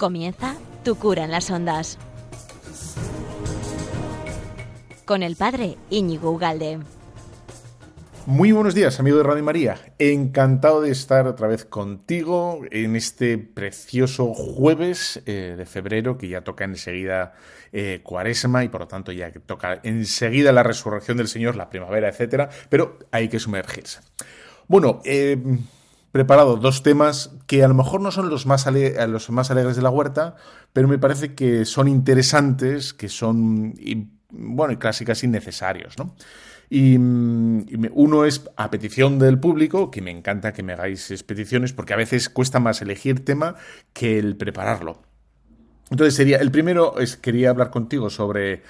Comienza Tu cura en las ondas. Con el padre Íñigo Ugalde. Muy buenos días, amigo de Radio María. Encantado de estar otra vez contigo en este precioso jueves eh, de febrero que ya toca enseguida eh, Cuaresma y por lo tanto ya toca enseguida la resurrección del Señor, la primavera, etcétera. Pero hay que sumergirse. Bueno, eh, preparado dos temas que a lo mejor no son los más, los más alegres de la huerta, pero me parece que son interesantes, que son, bueno, casi casi necesarios, ¿no? Y, uno es a petición del público, que me encanta que me hagáis peticiones, porque a veces cuesta más elegir tema que el prepararlo. Entonces sería, el primero es, quería hablar contigo sobre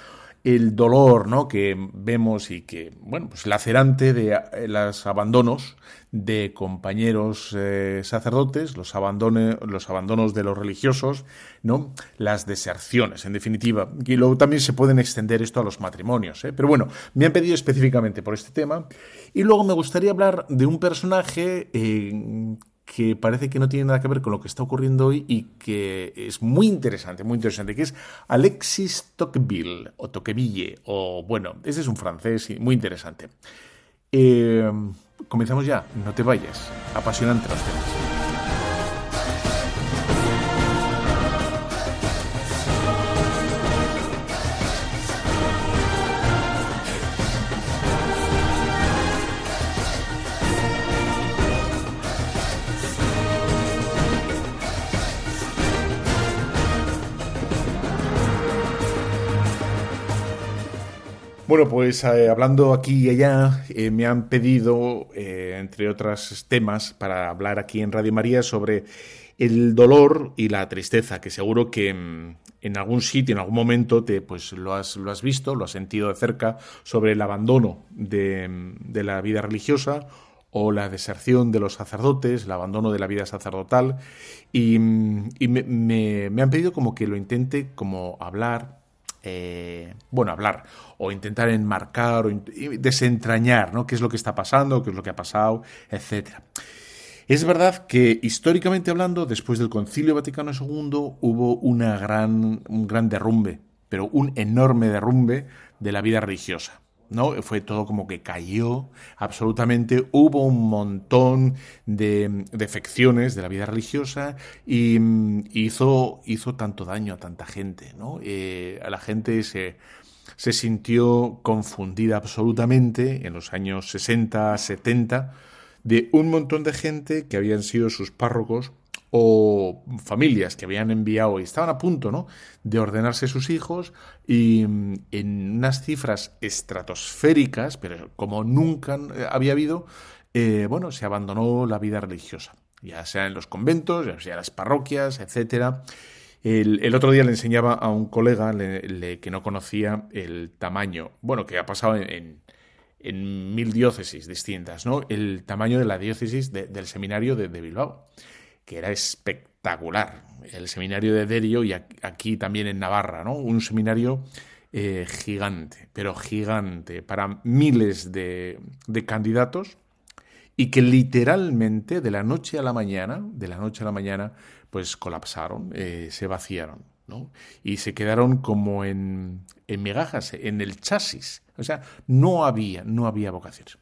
el dolor ¿no? que vemos y que, bueno, pues lacerante de eh, los abandonos de compañeros eh, sacerdotes, los, los abandonos de los religiosos, ¿no? las deserciones, en definitiva. Y luego también se pueden extender esto a los matrimonios. ¿eh? Pero bueno, me han pedido específicamente por este tema. Y luego me gustaría hablar de un personaje que parece que no tiene nada que ver con lo que está ocurriendo hoy y que es muy interesante, muy interesante, que es Alexis Tocqueville, o Tocqueville, o bueno, ese es un francés muy interesante. Eh, comenzamos ya, no te vayas, apasionante los temas. Bueno, pues eh, hablando aquí y allá, eh, me han pedido, eh, entre otros temas, para hablar aquí en Radio María sobre el dolor y la tristeza, que seguro que mm, en algún sitio, en algún momento, te, pues lo has, lo has visto, lo has sentido de cerca, sobre el abandono de, mm, la vida religiosa o la deserción de los sacerdotes, el abandono de la vida sacerdotal, y, mm, me, me han pedido como que lo intente como hablar, eh, bueno, hablar o intentar enmarcar o desentrañar, ¿no? ¿Qué es lo que está pasando, qué es lo que ha pasado, etcétera. Es verdad que históricamente hablando, después del Concilio Vaticano II hubo una gran, un gran derrumbe, pero un enorme derrumbe de la vida religiosa. ¿No? Fue todo como que cayó absolutamente, hubo un montón de defecciones de la vida religiosa y mm, hizo, hizo tanto daño a tanta gente, ¿no? Eh, a la gente se, se sintió confundida absolutamente en los años 60, 70, de un montón de gente que habían sido sus párrocos o familias que habían enviado y estaban a punto ¿no? de ordenarse sus hijos y mm, en unas cifras estratosféricas, pero como nunca había habido, eh, bueno, se abandonó la vida religiosa, ya sea en los conventos, ya sea en las parroquias, etcétera. El, otro día le enseñaba a un colega que no conocía el tamaño, bueno, que ha pasado en, en, mil diócesis distintas, ¿no? El tamaño de la diócesis del seminario de Bilbao que era espectacular. El seminario de Derio y aquí también en Navarra, ¿no? Un seminario eh, gigante, pero gigante, para miles de, candidatos y que literalmente de la noche a la mañana, de la noche a la mañana, pues colapsaron, eh, se vaciaron, ¿no? Y se quedaron como en, en migajas, en el chasis. O sea, no había, no había vocaciones.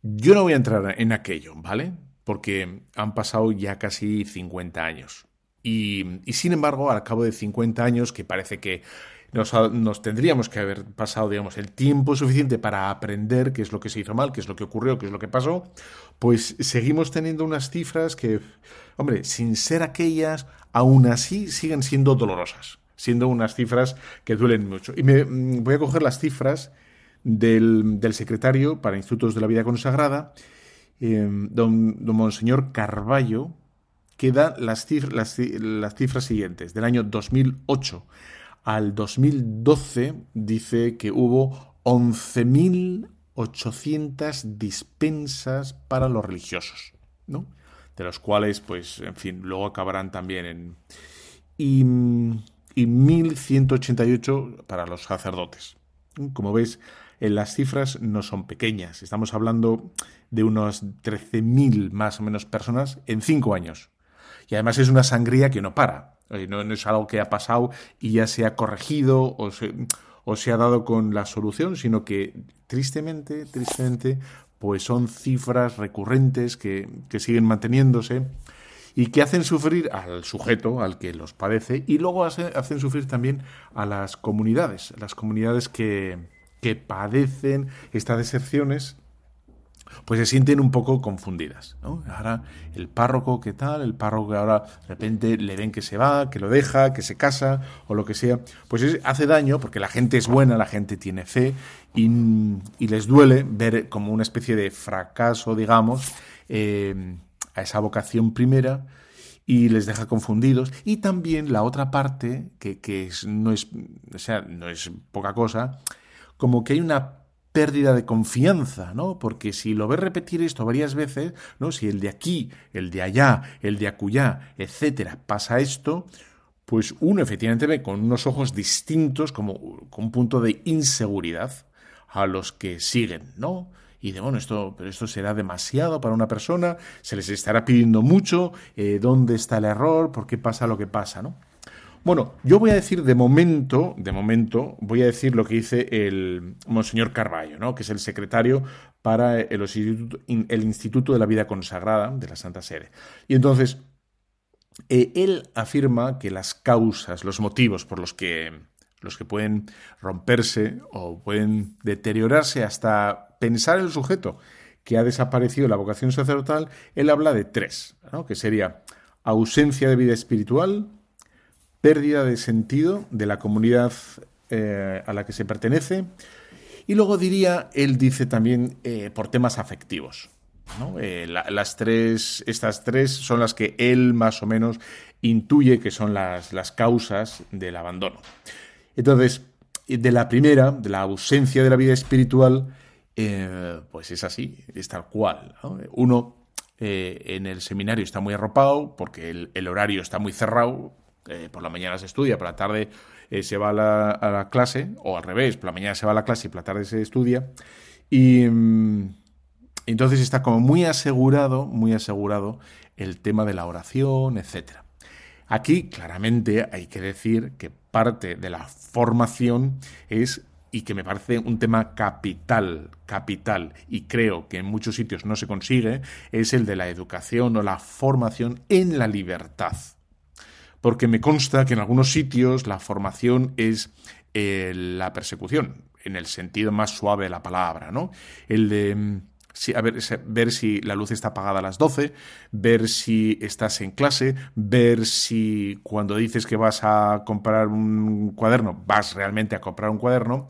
Yo no voy a entrar en aquello, ¿vale? Porque han pasado ya casi 50 años. Y, sin embargo, al cabo de 50 años, que parece que nos, tendríamos que haber pasado, digamos, el tiempo suficiente para aprender qué es lo que se hizo mal, qué es lo que ocurrió, qué es lo que pasó, pues seguimos teniendo unas cifras que, hombre, sin ser aquellas, aún así siguen siendo dolorosas, siendo unas cifras que duelen mucho. Y me mm, voy a coger las cifras del secretario para Institutos de la Vida Consagrada, Em, don, Monseñor Carballo, que da las, cifras, las, cifras siguientes. Del año 2008 al 2012 dice que hubo 11.800 dispensas para los religiosos, ¿no? De los cuales, pues, en fin, luego acabarán también en... Y, y 1.188 para los sacerdotes. Como veis, las cifras no son pequeñas. Estamos hablando de unos 13.000 más o menos personas en cinco años. Y además es una sangría que no para. No, no es algo que ha pasado y ya se ha corregido o se, o se ha dado con la solución, sino que tristemente, tristemente, pues son cifras recurrentes que, que siguen manteniéndose y que hacen sufrir al sujeto, al que los padece, y luego hacen sufrir también a las comunidades, las comunidades que, que padecen estas deserciones pues se sienten un poco confundidas. Ahora el párroco, ¿qué tal? El párroco que ahora de repente le ven que se va, que lo deja, que se casa o lo que sea, pues hace daño porque la gente es buena, la gente tiene fe y, les duele ver como una especie de fracaso, digamos, eh, a esa vocación primera y les deja confundidos. Y también la otra parte, que, que no, es, o sea, no es poca cosa, como que hay una pérdida de confianza, ¿no? Porque si lo ves repetir esto varias veces, ¿no? Si el de aquí, el de allá, el de acullá, etcétera, pasa esto, pues uno efectivamente ve con unos ojos distintos, como con un punto de inseguridad a los que siguen, ¿no? Y de bueno, esto, pero esto será demasiado para una persona, se les estará pidiendo mucho, eh, ¿dónde está el error? ¿Por qué pasa lo que pasa, ¿no? Bueno, yo voy a decir de momento, de momento, voy a decir lo que dice el Monseñor Carballo, ¿no? que es el secretario para el Instituto, el Instituto de la Vida Consagrada de la Santa Sede. Y entonces, eh, él afirma que las causas, los motivos por los que, los que pueden romperse o pueden deteriorarse hasta pensar el sujeto que ha desaparecido la vocación sacerdotal, él habla de tres, ¿no? que sería ausencia de vida espiritual, pérdida de sentido de la comunidad eh, a la que se pertenece. Y luego diría, él dice también eh, por temas afectivos. Eh, las tres, estas tres son las que él más o menos intuye que son las, las causas del abandono. Entonces, de la primera, de la ausencia de la vida espiritual, pues es así, es tal cual. Uno en el seminario está muy arropado porque el, horario está muy cerrado, eh, por la mañana se estudia, por la tarde eh, se va a la, clase, o al revés, por la mañana se va a la clase y por la tarde se estudia. Y mm, entonces está como muy asegurado, muy asegurado el tema de la oración, etc. Aquí claramente hay que decir que parte de la formación es y que me parece un tema capital, capital, y creo que en muchos sitios no se consigue, es el de la educación o la formación en la libertad porque me consta que en algunos sitios la formación es eh, la persecución, en el sentido más suave de la palabra, ¿no? El de mm, ver, si la luz está apagada a las 12, ver si estás en clase, ver si cuando dices que vas a comprar un cuaderno, vas realmente a comprar un cuaderno,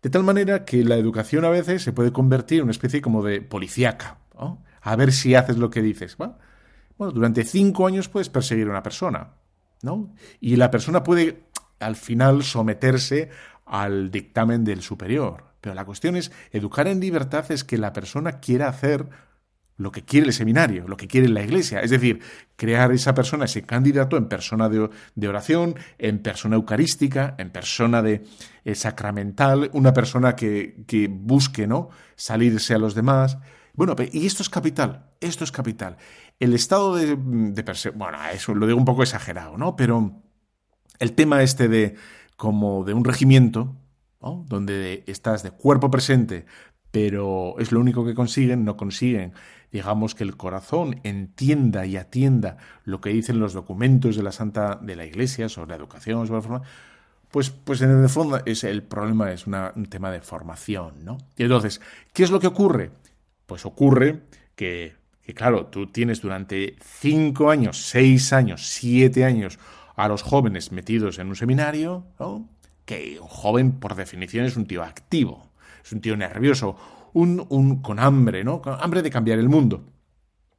de tal manera que la educación a veces se puede convertir en una especie como de policíaca, a ver si haces lo que dices. Bueno, durante cinco años puedes perseguir a una persona, ¿no? Y la persona puede al final someterse al dictamen del superior. Pero la cuestión es, educar en libertad es que la persona quiera hacer lo que quiere el seminario, lo que quiere la iglesia. Es decir, crear esa persona, ese candidato en persona de, oración, en persona eucarística, en persona de eh, sacramental, una persona que, que, busque ¿no? salirse a los demás. Bueno, y esto es capital, esto es capital. El estado de, de persecución, bueno, eso lo digo un poco exagerado, ¿no? Pero el tema este de como de un regimiento, ¿no? donde estás de cuerpo presente, pero es lo único que consiguen, no consiguen, digamos, que el corazón entienda y atienda lo que dicen los documentos de la Santa de la Iglesia sobre la educación, sobre la forma, pues, pues en el fondo es, el problema es un tema de formación, ¿no? Y entonces, ¿qué es lo que ocurre? Pues ocurre que que claro, tú tienes durante cinco años, seis años, siete años a los jóvenes metidos en un seminario, que un joven por definición es un tío activo, es un tío nervioso, un, un con hambre, ¿no? Con hambre de cambiar el mundo.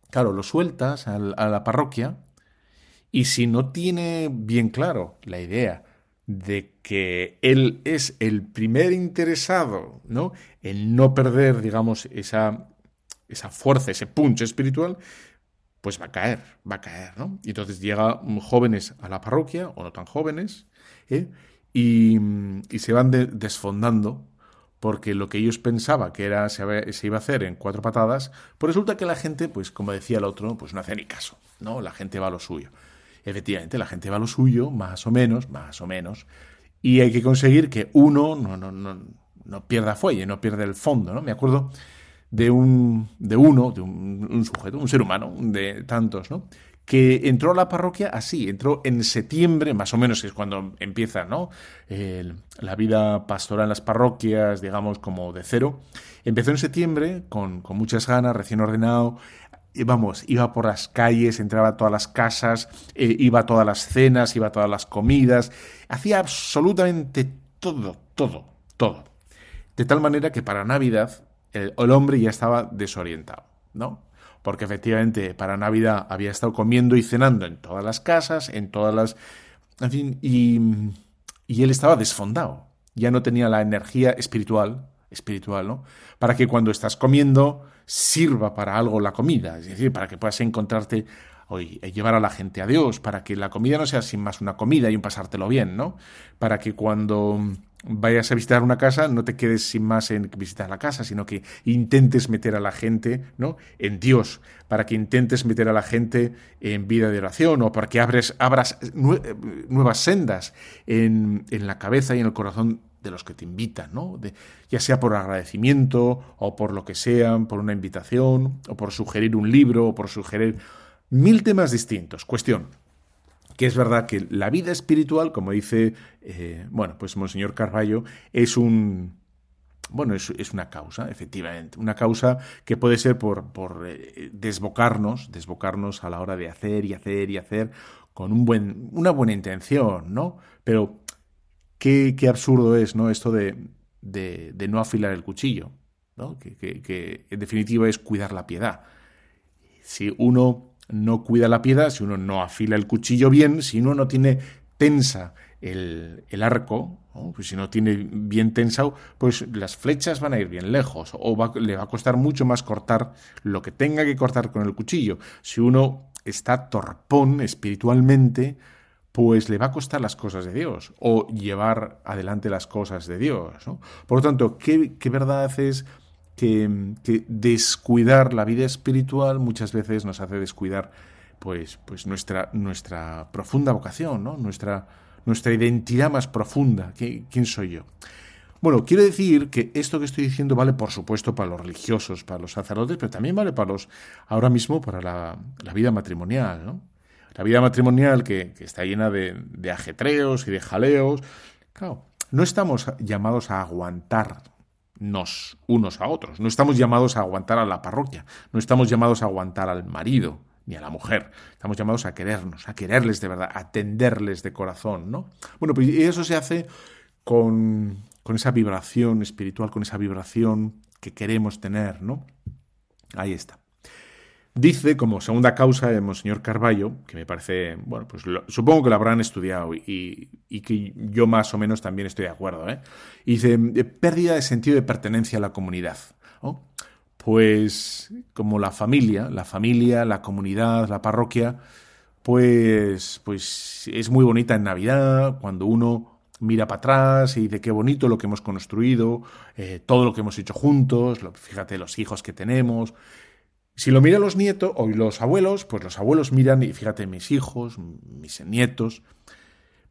Claro, lo sueltas a la parroquia y si no tiene bien claro la idea de que él es el primer interesado, ¿no? En no perder, digamos, esa esa fuerza, ese punch espiritual, pues va a caer, va a caer, ¿no? Y entonces llegan jóvenes a la parroquia, o no tan jóvenes, ¿eh? y, se van desfondando porque lo que ellos pensaban que era se, iba a hacer en cuatro patadas, pues resulta que la gente, pues como decía el otro, pues no hace ni caso, ¿no? La gente va a lo suyo. Efectivamente, la gente va a lo suyo, más o menos, más o menos, y hay que conseguir que uno no, no, no, no pierda fuelle, no pierda el fondo, ¿no? Me acuerdo de un de uno, de un, sujeto, un ser humano, de tantos, ¿no? que entró a la parroquia así, entró en septiembre, más o menos es cuando empieza ¿no? la vida pastoral en las parroquias, digamos, como de cero. Empezó en septiembre con, muchas ganas, recién ordenado, vamos, iba por las calles, entraba a todas las casas, eh, iba a todas las cenas, iba a todas las comidas, hacía absolutamente todo, todo, todo. De tal manera que para Navidad el, hombre ya estaba desorientado, ¿no? porque efectivamente para Navidad había estado comiendo y cenando en todas las casas, en todas las... En fin, y, y él estaba desfondado, ya no tenía la energía espiritual, espiritual, ¿no? Para que cuando estás comiendo sirva para algo la comida, es decir, para que puedas encontrarte hoy llevar a la gente a Dios, para que la comida no sea sin más una comida y un pasártelo bien, ¿no? Para que cuando vayas a visitar una casa, no te quedes sin más en visitar la casa, sino que intentes meter a la gente ¿no? en Dios, para que intentes meter a la gente en vida de oración o para que abres, abras nuevas sendas en, en, la cabeza y en el corazón de los que te invitan, ¿no? De, ya sea por agradecimiento o por lo que sea, por una invitación o por sugerir un libro o por sugerir mil temas distintos. Cuestión, que es verdad que la vida espiritual, como dice, eh, bueno, pues Monseñor Carballo, es un, bueno, es, es, una causa, efectivamente, una causa que puede ser por, por eh, desbocarnos, desbocarnos a la hora de hacer y hacer y hacer con un buen, una buena intención, ¿no? Pero qué, qué absurdo es, ¿no? Esto de, de, no afilar el cuchillo, ¿no? Que, que, que en definitiva es cuidar la piedad. Si uno no cuida la piedad, si uno no afila el cuchillo bien, si uno no tiene tensa el, arco, pues si no tiene bien tensado, pues las flechas van a ir bien lejos o le va a costar mucho más cortar lo que tenga que cortar con el cuchillo. Si uno está torpón espiritualmente, pues le va a costar las cosas de Dios o llevar adelante las cosas de Dios. Por lo tanto, ¿qué, qué verdad es que, descuidar la vida espiritual muchas veces nos hace descuidar pues, pues nuestra, nuestra profunda vocación, ¿no? nuestra, nuestra identidad más profunda. ¿Quién soy yo? Bueno, quiero decir que esto que estoy diciendo vale, por supuesto, para los religiosos, para los sacerdotes, pero también vale para los, ahora mismo, para la, vida matrimonial, ¿no? La vida matrimonial que, que está llena de, de, ajetreos y de jaleos. Claro, no estamos llamados a aguantar nos unos a otros. No estamos llamados a aguantar a la parroquia, no estamos llamados a aguantar al marido ni a la mujer. Estamos llamados a querernos, a quererles de verdad, a atenderles de corazón, ¿no? Bueno, pues eso se hace con, con esa vibración espiritual, con esa vibración que queremos tener, ¿no? Ahí está. Dice, como segunda causa de Monseñor Carballo, que me parece, bueno, pues supongo que lo habrán estudiado y, que yo más o menos también estoy de acuerdo, ¿eh? dice, pérdida de sentido de pertenencia a la comunidad. Pues como la familia, la familia, la comunidad, la parroquia, pues, pues es muy bonita en Navidad, cuando uno mira para atrás y dice qué bonito lo que hemos construido, eh, todo lo que hemos hecho juntos, fíjate los hijos que tenemos, si lo miran los nietos o los abuelos, pues los abuelos miran y fíjate mis hijos, mis nietos.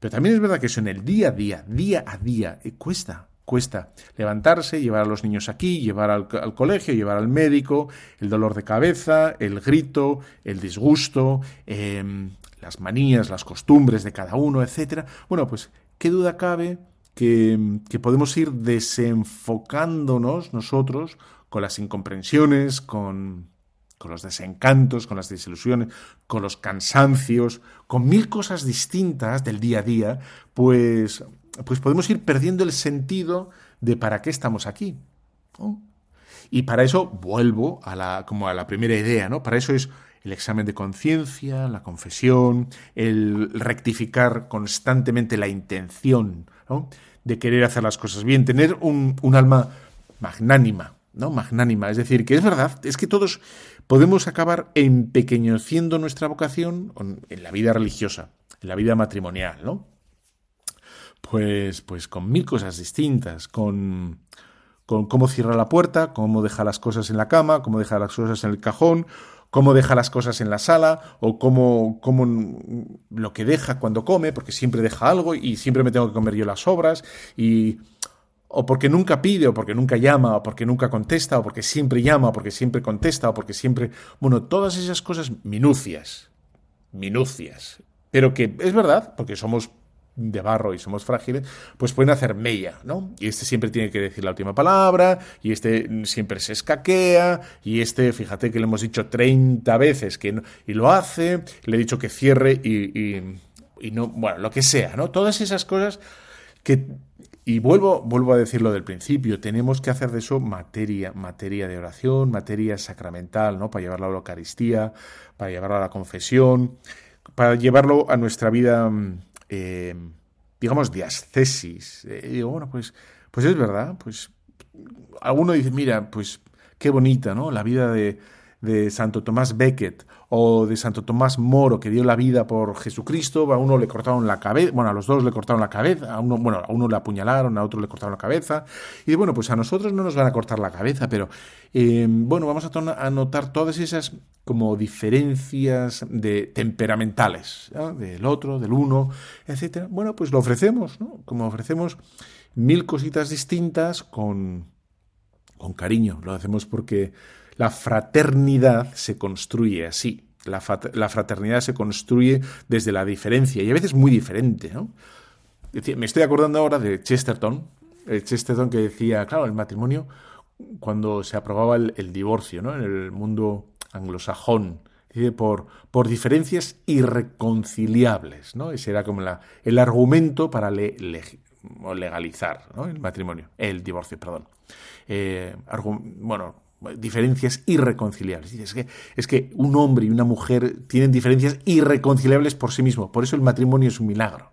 Pero también es verdad que eso en el día a día, día a día, eh, cuesta, cuesta levantarse, llevar a los niños aquí, llevar al, colegio, llevar al médico, el dolor de cabeza, el grito, el disgusto, em, las manías, las costumbres de cada uno, etc. Bueno, pues qué duda cabe que, que podemos ir desenfocándonos nosotros con las incomprensiones, con con los desencantos, con las desilusiones, con los cansancios, con mil cosas distintas del día a día, pues, pues podemos ir perdiendo el sentido de para qué estamos aquí. Y para eso vuelvo a la, como a la primera idea, ¿no? Para eso es el examen de conciencia, la confesión, el rectificar constantemente la intención de querer hacer las cosas bien, tener un, un alma magnánima, ¿no? Magnánima. Es decir, que es verdad, es que todos podemos acabar empequeñeciendo nuestra vocación en la vida religiosa, en la vida matrimonial, ¿no? Pues, pues con mil cosas distintas, con, con cómo cierra la puerta, cómo deja las cosas en la cama, cómo deja las cosas en el cajón, cómo deja las cosas en la sala o cómo, cómo lo que deja cuando come, porque siempre deja algo y siempre me tengo que comer yo las sobras y o porque nunca pide, o porque nunca llama, o porque nunca contesta, o porque siempre llama, o porque siempre contesta, o porque siempre... Bueno, todas esas cosas minucias, minucias, pero que es verdad, porque somos de barro y somos frágiles, pues pueden hacer mella, ¿no? Y este siempre tiene que decir la última palabra, y este siempre se escaquea, y este, fíjate que le hemos dicho 30 veces que no, y lo hace, le he dicho que cierre y, y, y no, bueno, lo que sea, ¿no? Todas esas cosas que y vuelvo, vuelvo a decirlo del principio, tenemos que hacer de eso materia, materia de oración, materia sacramental, ¿no? Para llevarlo a la Eucaristía, para llevarlo a la confesión, para llevarlo a nuestra vida mm, eh, digamos, de ascesis. Eh, digo, bueno, pues, pues es verdad, pues alguno dice, mira, pues qué bonita, ¿no? La vida de, de Santo Tomás Becket o de Santo Tomás Moro que dio la vida por Jesucristo, a uno le cortaron la cabeza, bueno, a los dos le cortaron la cabeza, a uno, bueno, a uno le apuñalaron, a otro le cortaron la cabeza, y bueno, pues a nosotros no nos van a cortar la cabeza, pero eh, bueno, vamos a, notar todas esas como diferencias de temperamentales, del otro, del uno, etcétera. Bueno, pues lo ofrecemos, ¿no? Como ofrecemos mil cositas distintas con, con cariño, lo hacemos porque la fraternidad se construye así. La, fraternidad se construye desde la diferencia y a veces muy diferente. ¿no? Me estoy acordando ahora de Chesterton, el Chesterton que decía, claro, el matrimonio, cuando se aprobaba el, divorcio ¿no? en el mundo anglosajón, por, por diferencias irreconciliables. ¿no? Ese era como el argumento para legalizar el matrimonio, el divorcio, perdón. Eh, bueno, diferencias irreconciliables. Es que, es que un hombre y una mujer tienen diferencias irreconciliables por sí mismos. Por eso el matrimonio es un milagro.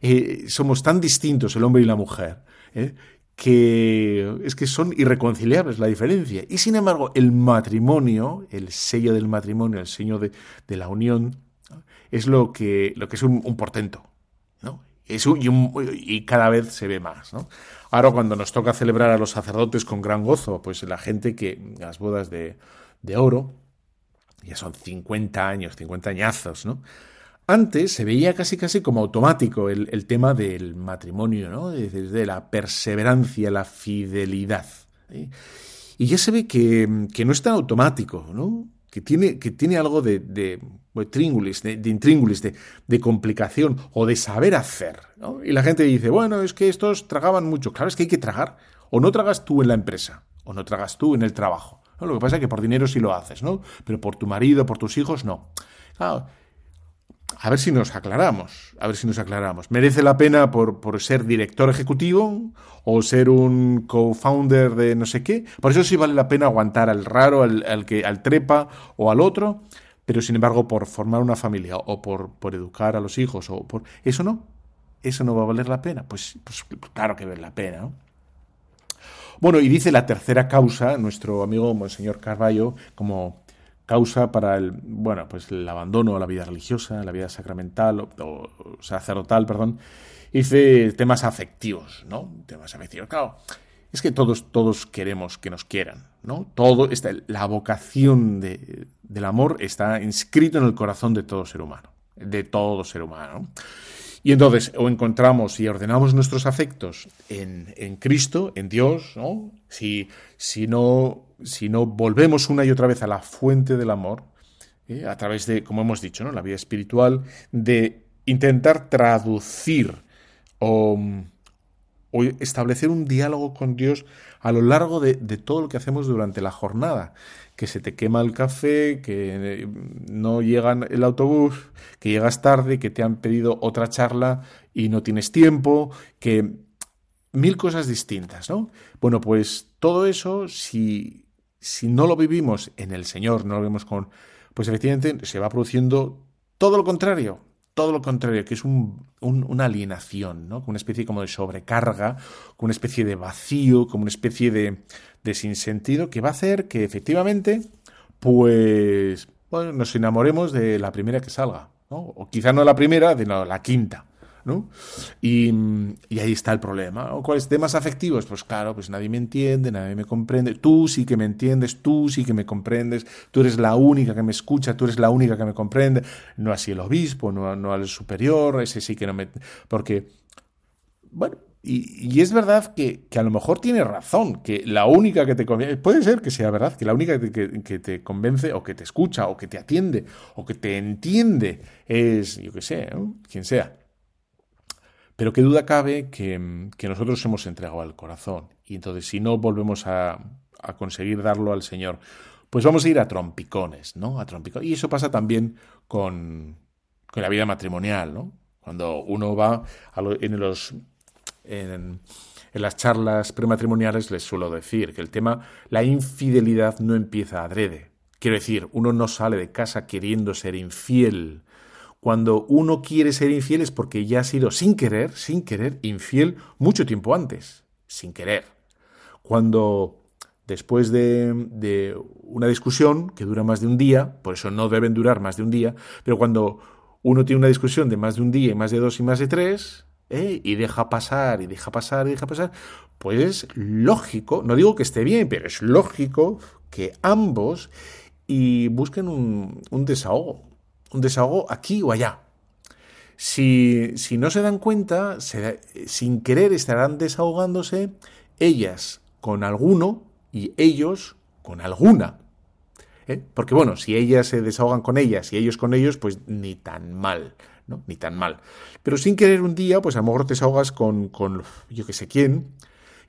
Eh, somos tan distintos el hombre y la mujer ¿eh? que es que son irreconciliables la diferencia. Y sin embargo, el matrimonio, el sello del matrimonio, el sello de, la unión, es lo que, lo que es un, portento. Es y, y, cada vez se ve más. ¿no? Ahora cuando nos toca celebrar a los sacerdotes con gran gozo, pues la gente que las bodas de, oro, ya son 50 años, 50 añazos, ¿no? Antes se veía casi casi como automático el, tema del matrimonio, ¿no? Desde la perseverancia, la fidelidad. Y ya se ve que, que, no es tan automático, ¿no? Que tiene, que tiene algo de, de, de, de intríngulis, de, de, complicación o de saber hacer. Y la gente dice, bueno, es que estos tragaban mucho. Claro, es que hay que tragar. O no tragas tú en la empresa, o no tragas tú en el trabajo. Lo que pasa es que por dinero sí lo haces, ¿no? Pero por tu marido, por tus hijos, no. Claro, a ver si nos aclaramos, a ver si nos aclaramos. ¿Merece la pena por, por ser director ejecutivo o ser un co-founder de no sé qué? Por eso sí vale la pena aguantar al raro, al, que, al trepa o al otro, pero sin embargo por formar una familia o por, por educar a los hijos o por... Eso no, eso no va a valer la pena. Pues, pues claro que vale la pena, ¿no? Bueno, y dice la tercera causa, nuestro amigo Monseñor Carballo, como causa para el, bueno, pues el abandono a la vida religiosa, la vida sacramental o, sacerdotal, perdón, dice temas afectivos, ¿no? Temas afectivos. Claro, es que todos, todos queremos que nos quieran, ¿no? Todo, está, la vocación de, del amor está inscrito en el corazón de todo ser humano, de todo ser humano. Y entonces, o encontramos y ordenamos nuestros afectos en, en Cristo, en Dios, ¿no? Si, si no si no volvemos una y otra vez a la fuente del amor, ¿eh? a través de, como hemos dicho, ¿no? la vida espiritual, de intentar traducir o, establecer un diálogo con Dios a lo largo de, todo lo que hacemos durante la jornada. Que se te quema el café, que eh, no llega el autobús, que llegas tarde, que te han pedido otra charla y no tienes tiempo, que mil cosas distintas, ¿no? Bueno, pues todo eso, si si no lo vivimos en el Señor, no lo vemos con, pues efectivamente se va produciendo todo lo contrario, todo lo contrario, que es una alienación, ¿no? Una especie como de sobrecarga, con una especie de vacío, como una especie de, de sinsentido que va a hacer que efectivamente, pues, bueno, nos enamoremos de la primera que salga, ¿no? O quizá no la primera, sino la quinta. ¿No? Y, ahí está el problema. ¿O ¿Cuáles temas afectivos? Pues claro, pues nadie me entiende, nadie me comprende. Tú sí que me entiendes, tú sí que me comprendes, tú eres la única que me escucha, tú eres la única que me comprende. No así el obispo, no, no al superior, ese sí que no me... Porque, bueno, y, es verdad que, a lo mejor tiene razón, que la única que te convence, puede ser que sea verdad, que la única que, te convence o que te escucha o que te atiende o que te entiende es, yo qué sé, quien sea. Pero qué duda cabe que, nosotros hemos entregado al corazón y entonces si no volvemos a, conseguir darlo al Señor, pues vamos a ir a trompicones, ¿no? A trompicones. Y eso pasa también con, con la vida matrimonial, ¿no? Cuando uno va en los en, las charlas prematrimoniales les suelo decir que el tema, la infidelidad no empieza adrede. Quiero decir, uno no sale de casa queriendo ser infiel. Cuando uno quiere ser infiel es porque ya ha sido sin querer, sin querer, infiel mucho tiempo antes. Sin querer. Cuando después de, una discusión que dura más de un día, por eso no deben durar más de un día, pero cuando uno tiene una discusión de más de un día y más de dos y más de tres, ¿eh? y deja pasar y deja pasar y deja pasar, pues es lógico, no digo que esté bien, pero es lógico que ambos y busquen un, desahogo, un desahogo aquí o allá. Si, si no se dan cuenta, sin querer estarán desahogándose ellas con alguno y ellos con alguna. ¿eh? Porque bueno, si ellas se desahogan con ellas y ellos con ellos, pues ni tan mal. Ni tan mal. Pero sin querer un día, pues a lo mejor te desahogas con, con yo que sé quién,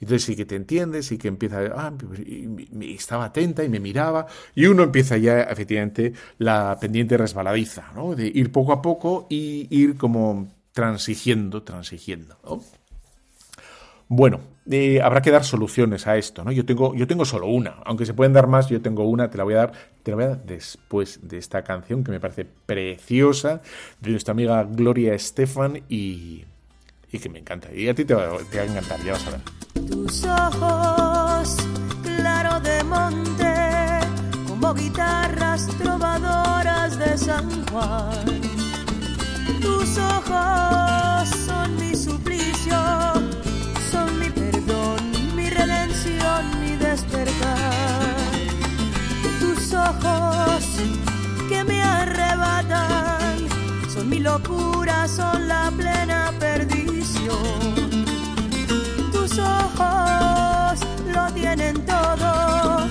entonces sí que te entiendes, sí que empieza, ah, y, estaba atenta y me miraba, y uno empieza ya efectivamente la pendiente resbaladiza, ¿no? De ir poco a poco y ir como transigiendo, transigiendo, Bueno, eh, habrá que dar soluciones a esto, ¿no? Yo tengo, yo tengo solo una, aunque se pueden dar más, yo tengo una, te la voy a dar, te la voy a dar después de esta canción que me parece preciosa, de nuestra amiga Gloria Estefan y, y que me encanta. Y a ti te va, te va a encantar, ya vas a ver. Tus ojos, claro de monte, como guitarras trovadoras de San Juan. Tus ojos son mi suplicio mi despertar. Tus ojos que me arrebatan son mi locura, son la plena Tus ojos lo tienen todo,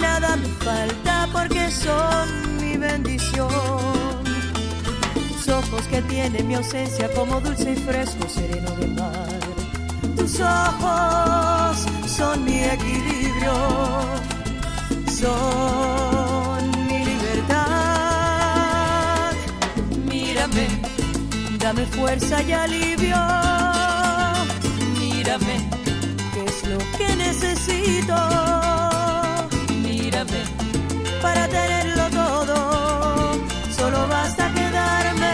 nada me falta porque son mi bendición. Tus ojos que tienen mi ausencia como dulce y fresco sereno de mar tus ojos son mi equilibrio, son mi libertad. Mírame, dame fuerza y alivio. Mírame, qué es lo que necesito. Mírame, para tenerlo todo, solo basta quedarme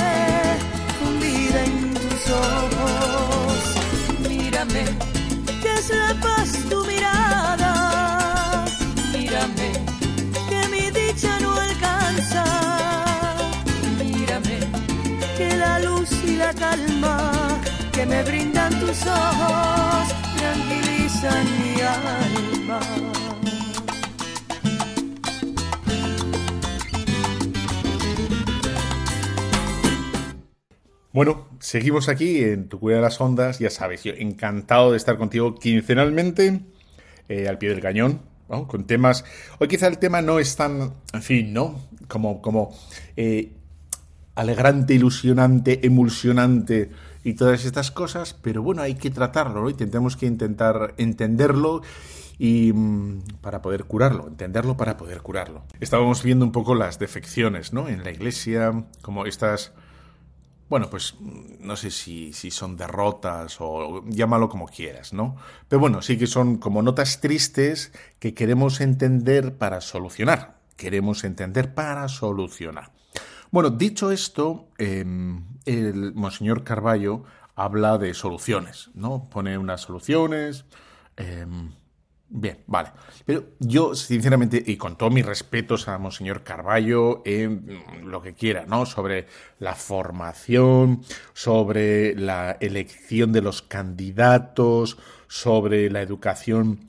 fundida en tus ojos Mírame, que es la paz tu mirada. Mírame, que mi dicha no alcanza. Mírame, que la luz y la calma que me brindan tus ojos tranquilizan mi alma. Bueno, seguimos aquí en Tu Cura de las Ondas, ya sabes, yo encantado de estar contigo quincenalmente, eh, al pie del cañón, con temas... Hoy quizá el tema no es tan, en fin, ¿no? Como, como eh, alegrante, ilusionante, emulsionante y todas estas cosas, pero bueno, hay que tratarlo, ¿no? Y tenemos que intentar entenderlo y mm, para poder curarlo, entenderlo para poder curarlo. Estábamos viendo un poco las defecciones, ¿no? En la iglesia, como estas bueno, pues no sé si, si, son derrotas o llámalo como quieras, ¿no? Pero bueno, sí que son como notas tristes que queremos entender para solucionar. Queremos entender para solucionar. Bueno, dicho esto, em, el Monseñor Carballo habla de soluciones, ¿no? Pone unas soluciones. Em, Bien, vale. Pero yo, sinceramente, y con todos mis respetos a Monseñor Carballo, eh, lo que quiera, ¿no? Sobre la formación, sobre la elección de los candidatos, sobre la educación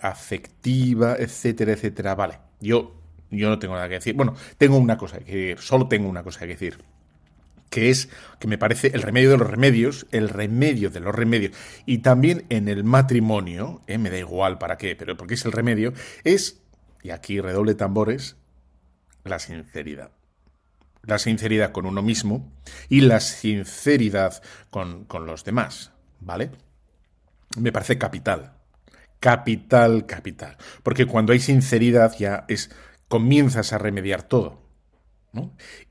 afectiva, etcétera, etcétera. Vale, yo, yo no tengo nada que decir. Bueno, tengo una cosa que decir, solo tengo una cosa que decir que es, que me parece el remedio de los remedios, el remedio de los remedios, y también en el matrimonio, eh, me da igual para qué, pero porque es el remedio, es, y aquí redoble tambores, la sinceridad. La sinceridad con uno mismo y la sinceridad con, con los demás, ¿vale? Me parece capital. Capital, capital. Porque cuando hay sinceridad ya es, comienzas a remediar todo.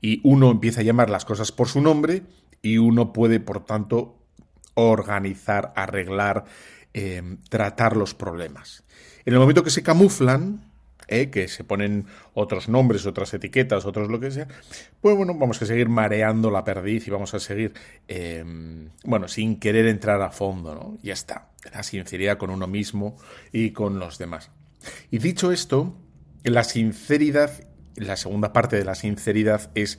Y uno empieza a llamar las cosas por su nombre y uno puede, por tanto, organizar, arreglar, em, tratar los problemas. En el momento que se camuflan, ¿eh? que se ponen otros nombres, otras etiquetas, otros lo que sea, pues bueno, vamos a seguir mareando la perdiz y vamos a seguir, em, bueno, sin querer entrar a fondo, ¿no? Ya está, la sinceridad con uno mismo y con los demás. Y dicho esto, la sinceridad la segunda parte de la sinceridad es,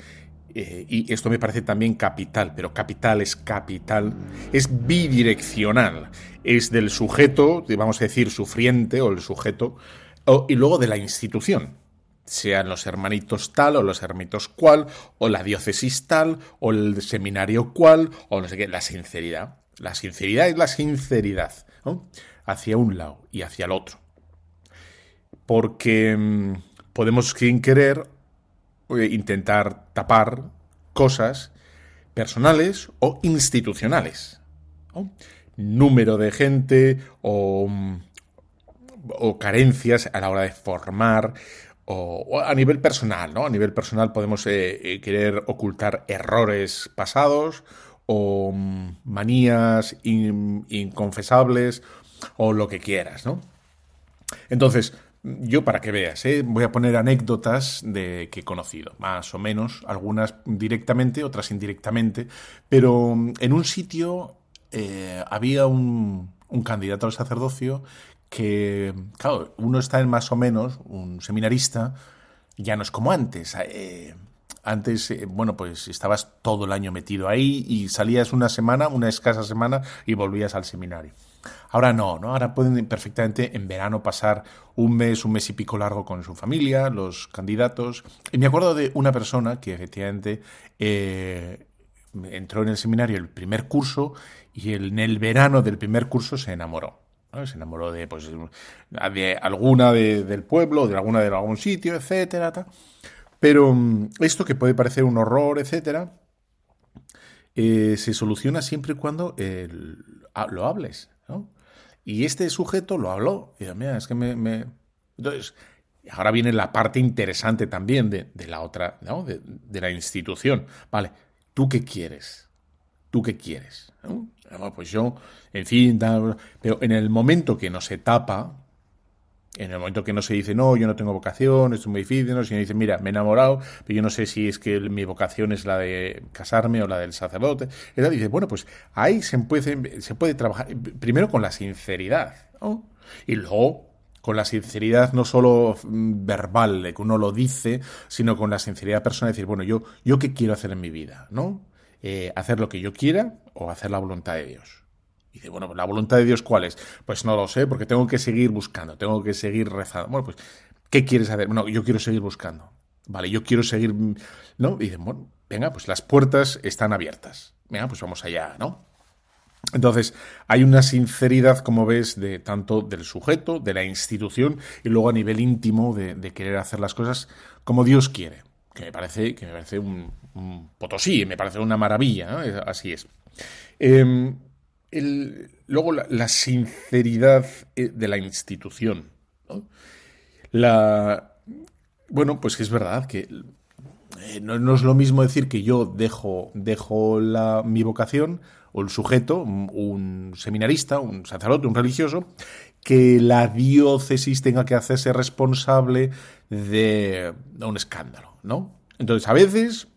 eh, y esto me parece también capital, pero capital es capital, es bidireccional. Es del sujeto, vamos a decir, sufriente o el sujeto, y luego de la institución sean los hermanitos tal o los hermanitos cual, o la diócesis tal, o el seminario cual, o no sé qué, la sinceridad. La sinceridad es la sinceridad, hacia un lado y hacia el otro. Porque mm, podemos sin querer eh, intentar tapar cosas personales o institucionales. Número de gente o, o, carencias a la hora de formar o, a nivel personal, ¿no? A nivel personal podemos eh, eh, querer ocultar errores pasados o mm, manías inconfesables o lo que quieras, ¿no? Entonces, yo para que veas, ¿eh? voy a poner anécdotas de que he conocido, más o menos, algunas directamente, otras indirectamente, pero mm, en un sitio eh, había un, candidato al sacerdocio que, claro, uno está en más o menos, un seminarista, ya no es como antes. Eh, antes, bueno, pues estabas todo el año metido ahí y salías una semana, una escasa semana y volvías al seminario. Ahora no, ¿no? Ahora pueden perfectamente en verano pasar un mes, un mes y pico largo con su familia, los candidatos. Y me acuerdo de una persona que efectivamente eh, entró en el seminario el primer curso y en el verano del primer curso se enamoró. Se enamoró de, pues, de alguna del pueblo, de alguna de algún sitio, etcétera. Pero mm, esto que puede parecer un horror, etcétera, eh, se soluciona siempre y cuando lo hables. Y este sujeto lo habló. Y es que me, Entonces, ahora viene la parte interesante también de, la otra, ¿no? De, la institución. Vale, ¿tú qué quieres? ¿Tú qué quieres? Pues yo, en fin, pero en el momento que no se tapa, en el momento que no se dice, no, yo no tengo vocación, esto es muy difícil, ¿no? sino dice, mira, me he enamorado, pero yo no sé si es que mi vocación es la de casarme o la del sacerdote. Y dice, bueno, pues ahí se puede, se puede trabajar primero con la sinceridad, ¿no? Y luego con la sinceridad no solo mm, verbal, de que uno lo dice, sino con la sinceridad personal, decir, bueno, yo, yo qué quiero hacer en mi vida, ¿no? Eh, hacer lo que yo quiera o hacer la voluntad de Dios. Y dice, bueno, ¿la voluntad de Dios cuál es? Pues no lo sé, porque tengo que seguir buscando, tengo que seguir rezando. Bueno, pues, ¿qué quieres hacer? Bueno, yo quiero seguir buscando. Vale, yo quiero seguir, ¿no? Y dicen, bueno, venga, pues las puertas están abiertas. Venga, pues vamos allá, ¿no? Entonces, hay una sinceridad, como ves, de tanto del sujeto, de la institución, y luego a nivel íntimo de, querer hacer las cosas como Dios quiere. Que me parece, que me parece un, potosí, me parece una maravilla, ¿no? Así es. Eh, luego la, sinceridad eh, de la institución. La, bueno, pues es verdad que eh, no, es lo mismo decir que yo dejo, dejo la, mi vocación o el sujeto, un, seminarista, un sacerdote, un religioso, que la diócesis tenga que hacerse responsable de un escándalo, ¿no? Entonces, a veces,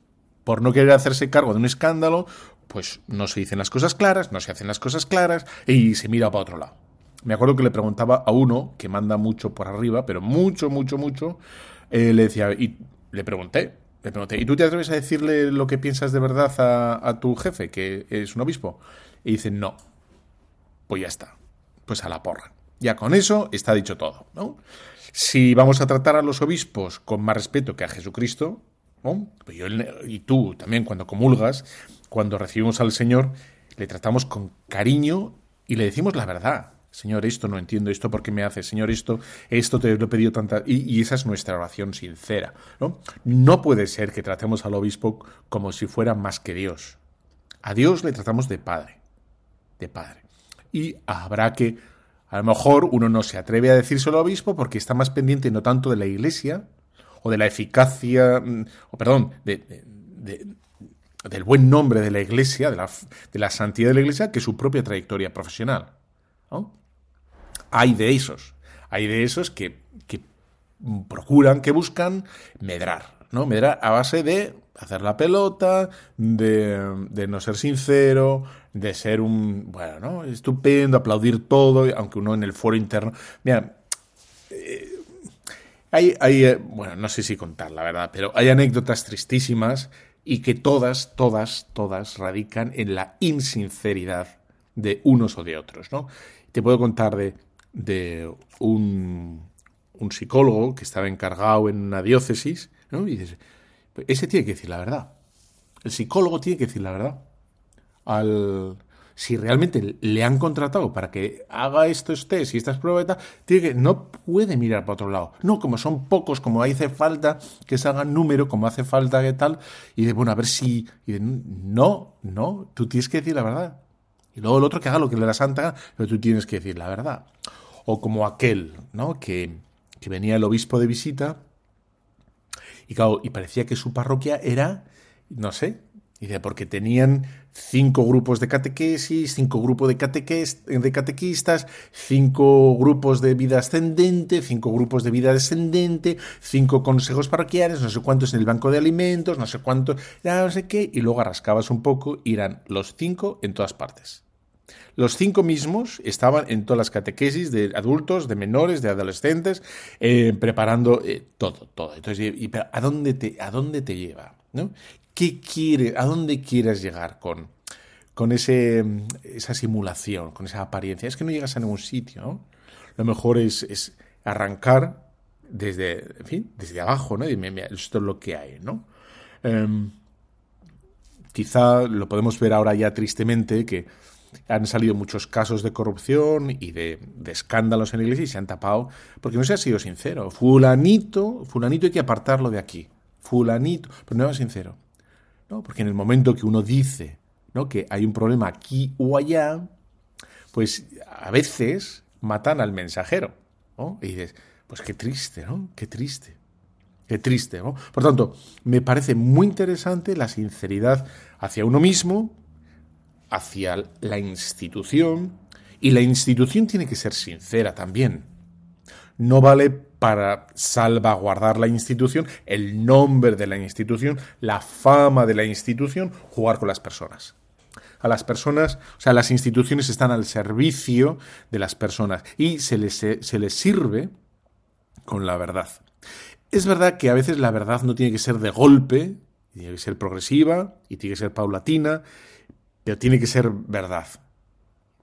por no querer hacerse cargo de un escándalo, pues no se dicen las cosas claras, no se hacen las cosas claras y se mira para otro lado. me acuerdo que le preguntaba a uno que manda mucho por arriba, pero mucho, mucho, mucho, eh, le decía, y le pregunté, le pregunté, ¿y tú te atreves a decirle lo que piensas de verdad a, tu jefe, que es un obispo? Y dice, no. Pues ya está. Pues a la porra. Ya con eso está dicho todo. Si vamos a tratar a los obispos con más respeto que a Jesucristo, ¿no? Pues y tú también cuando comulgas, cuando recibimos al Señor, le tratamos con cariño y le decimos la verdad. Señor, esto no entiendo, esto por qué me hace, Señor, esto, esto te lo he pedido tanta. Y, esa es nuestra oración sincera. ¿no? no puede ser que tratemos al obispo como si fuera más que Dios. A Dios le tratamos de Padre. De Padre. Y habrá que. A lo mejor uno no se atreve a decírselo al obispo porque está más pendiente no tanto de la iglesia o de la eficacia, o perdón, de del buen nombre de la iglesia, de la, de la, santidad de la iglesia, que su propia trayectoria profesional. Hay de esos, hay de esos que, que, procuran, que buscan medrar, ¿no? Medrar a base de hacer la pelota, de, de no ser sincero, de ser un, bueno, ¿no? Estupendo, aplaudir todo, aunque uno en el foro interno... Mira, eh, hay, hay, eh, bueno, no sé si contar, la verdad, pero hay anécdotas tristísimas y que todas, todas, todas radican en la insinceridad de unos o de otros, ¿no? Te puedo contar de, de un, un, psicólogo que estaba encargado en una diócesis, ¿no? Y dices, ese tiene que decir la verdad. El psicólogo tiene que decir la verdad. Al, si realmente le han contratado para que haga estos test y estas pruebas, tiene que, no puede mirar para otro lado. No, como son pocos, como hace falta que se hagan número, como hace falta que tal, y de, bueno, a ver si... No, no, tú tienes que decir la verdad. Y luego el otro que haga lo que le da santa pero tú tienes que decir la verdad. O como aquel, ¿no? Que, que venía el obispo de visita y, claro, y parecía que su parroquia era, no sé, Dice, porque tenían cinco grupos de catequesis, cinco grupos de, catequis, de catequistas, cinco grupos de vida ascendente, cinco grupos de vida descendente, cinco consejos parroquiales, no sé cuántos en el banco de alimentos, no sé cuántos, no sé qué, y luego rascabas un poco y eran los cinco en todas partes. Los cinco mismos estaban en todas las catequesis de adultos, de menores, de adolescentes, eh, preparando eh, todo, todo. Entonces, y, ¿a, dónde te, ¿a dónde te lleva? ¿no? ¿Qué quiere, a dónde quieres llegar con, con ese, esa simulación, con esa apariencia? Es que no llegas a ningún sitio. Lo mejor es, arrancar desde, en fin, desde abajo, ¿no? Y esto es lo que hay, ¿no? Um, quizá lo podemos ver ahora ya tristemente que han salido muchos casos de corrupción y de, de, escándalos en la iglesia y se han tapado porque no se ha sido sincero. Fulanito, fulanito hay que apartarlo de aquí. Fulanito, pero no era sincero. ¿No? Porque en el momento que uno dice ¿no? que hay un problema aquí o allá, pues a veces matan al mensajero. ¿no? Y dices, pues qué triste, ¿no? Qué triste. Qué triste, ¿no? Por tanto, me parece muy interesante la sinceridad hacia uno mismo, hacia la institución, y la institución tiene que ser sincera también. No vale para salvaguardar la institución, el nombre de la institución, la fama de la institución, jugar con las personas. A las personas, o sea, las instituciones están al servicio de las personas y se les, se les sirve con la verdad. Es verdad que a veces la verdad no tiene que ser de golpe, tiene que ser progresiva y tiene que ser paulatina, pero tiene que ser verdad.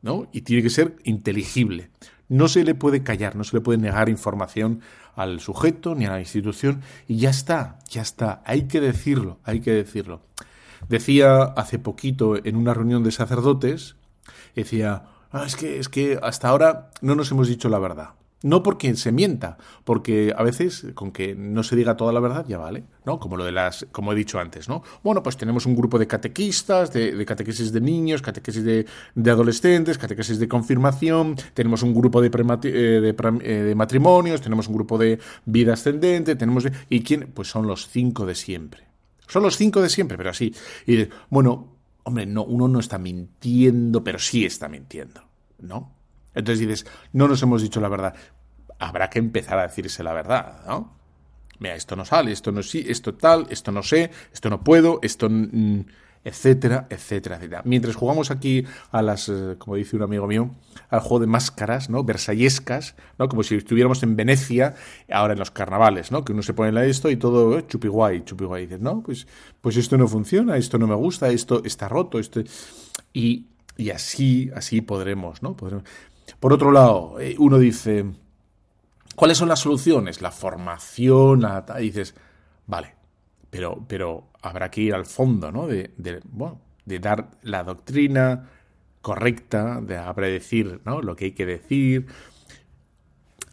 ¿no? Y tiene que ser inteligible. No se le puede callar, no se le puede negar información al sujeto ni a la institución y ya está, ya está, hay que decirlo, hay que decirlo. Decía hace poquito en una reunión de sacerdotes, decía, ah, es que es que hasta ahora no nos hemos dicho la verdad. No porque se mienta, porque a veces con que no se diga toda la verdad ya vale, ¿no? Como lo de las, como he dicho antes, ¿no? Bueno, pues tenemos un grupo de catequistas, de, catequesis de niños, catequesis de, adolescentes, catequesis de confirmación, tenemos un grupo de, premati, eh, de, eh, de, matrimonios, tenemos un grupo de vida ascendente, tenemos y quién, pues son los cinco de siempre. Son los cinco de siempre, pero así. Y bueno, hombre, no, uno no está mintiendo, pero sí está mintiendo, ¿no? Entonces dices, no nos hemos dicho la verdad. Habrá que empezar a decirse la verdad, ¿no? Mira, esto no sale, esto no sí, esto tal, esto no sé, esto no puedo, esto... Etcétera, etcétera, etcétera. Mientras jugamos aquí a las, eh, como dice un amigo mío, al juego de máscaras, ¿no? Versallescas, ¿no? Como si estuviéramos en Venecia, ahora en los carnavales, ¿no? Que uno se pone a esto y todo, eh, chupiguay, chupiguay. Y dices, no, pues, pues esto no funciona, esto no me gusta, esto está roto, esto... Y, y así, así podremos, ¿no? Podremos. Por otro lado, eh, uno dice, ¿cuáles son las soluciones? La formación, y dices, vale, pero, pero habrá que ir al fondo, ¿no? De, de dar la doctrina correcta, de decir ¿no? lo que hay que decir.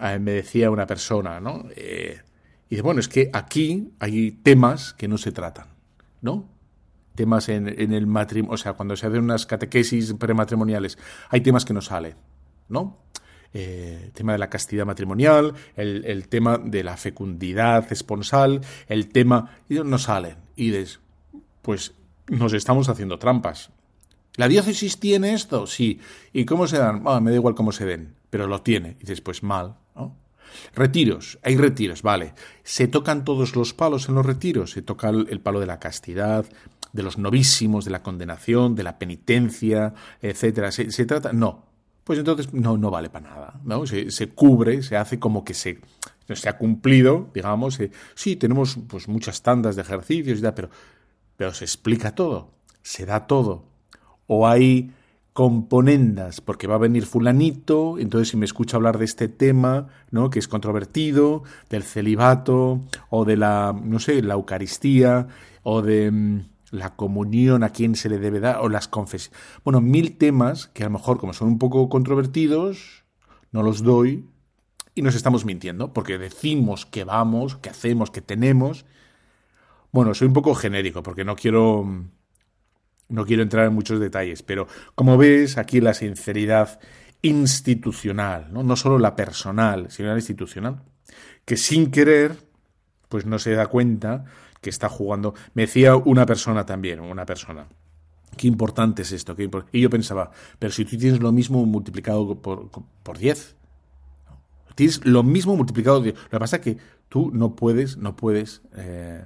me decía una persona, ¿no? Eh, y dice, bueno, es que aquí hay temas que no se tratan, ¿no? Temas en, en el matrimonio, o sea, cuando se hacen unas catequesis prematrimoniales, hay temas que no salen, ¿no? Eh, el tema de la castidad matrimonial, el, tema de la fecundidad esponsal, el tema... Y no salen. Y dices, pues nos estamos haciendo trampas. ¿La diócesis tiene esto? Sí. ¿Y cómo se dan? Ah, me da igual cómo se den, pero lo tiene. Y dices, pues mal, ¿no? Retiros, hay retiros, vale. ¿Se tocan todos los palos en los retiros? Se toca el, palo de la castidad, de los novísimos, de la condenación, de la penitencia, etcétera. ¿Se, se trata? No pues entonces no, no vale para nada. ¿no? Se, cubre, se hace como que se, se ha cumplido, digamos. Eh, sí, tenemos pues, muchas tandas de ejercicios y tal, pero, pero se explica todo, se da todo. O hay componendas, porque va a venir fulanito, entonces si me escucha hablar de este tema, ¿no? que es controvertido, del celibato, o de la, no sé, la Eucaristía, o de mm, la comunión, a quién se le debe dar, o las confesiones. Bueno, mil temas que a lo mejor, como son un poco controvertidos, no los doy y nos estamos mintiendo, porque decimos que vamos, que hacemos, que tenemos. Bueno, soy un poco genérico, porque no quiero. No quiero entrar en muchos detalles, pero como ves, aquí la sinceridad institucional, ¿no? no solo la personal, sino la institucional, que sin querer, pues no se da cuenta que está jugando. Me decía una persona también, una persona. Qué importante es esto. Qué y yo pensaba, pero si tú tienes lo mismo multiplicado por, por 10, tienes lo mismo multiplicado por 10. Lo que pasa es que tú no puedes, no puedes, eh,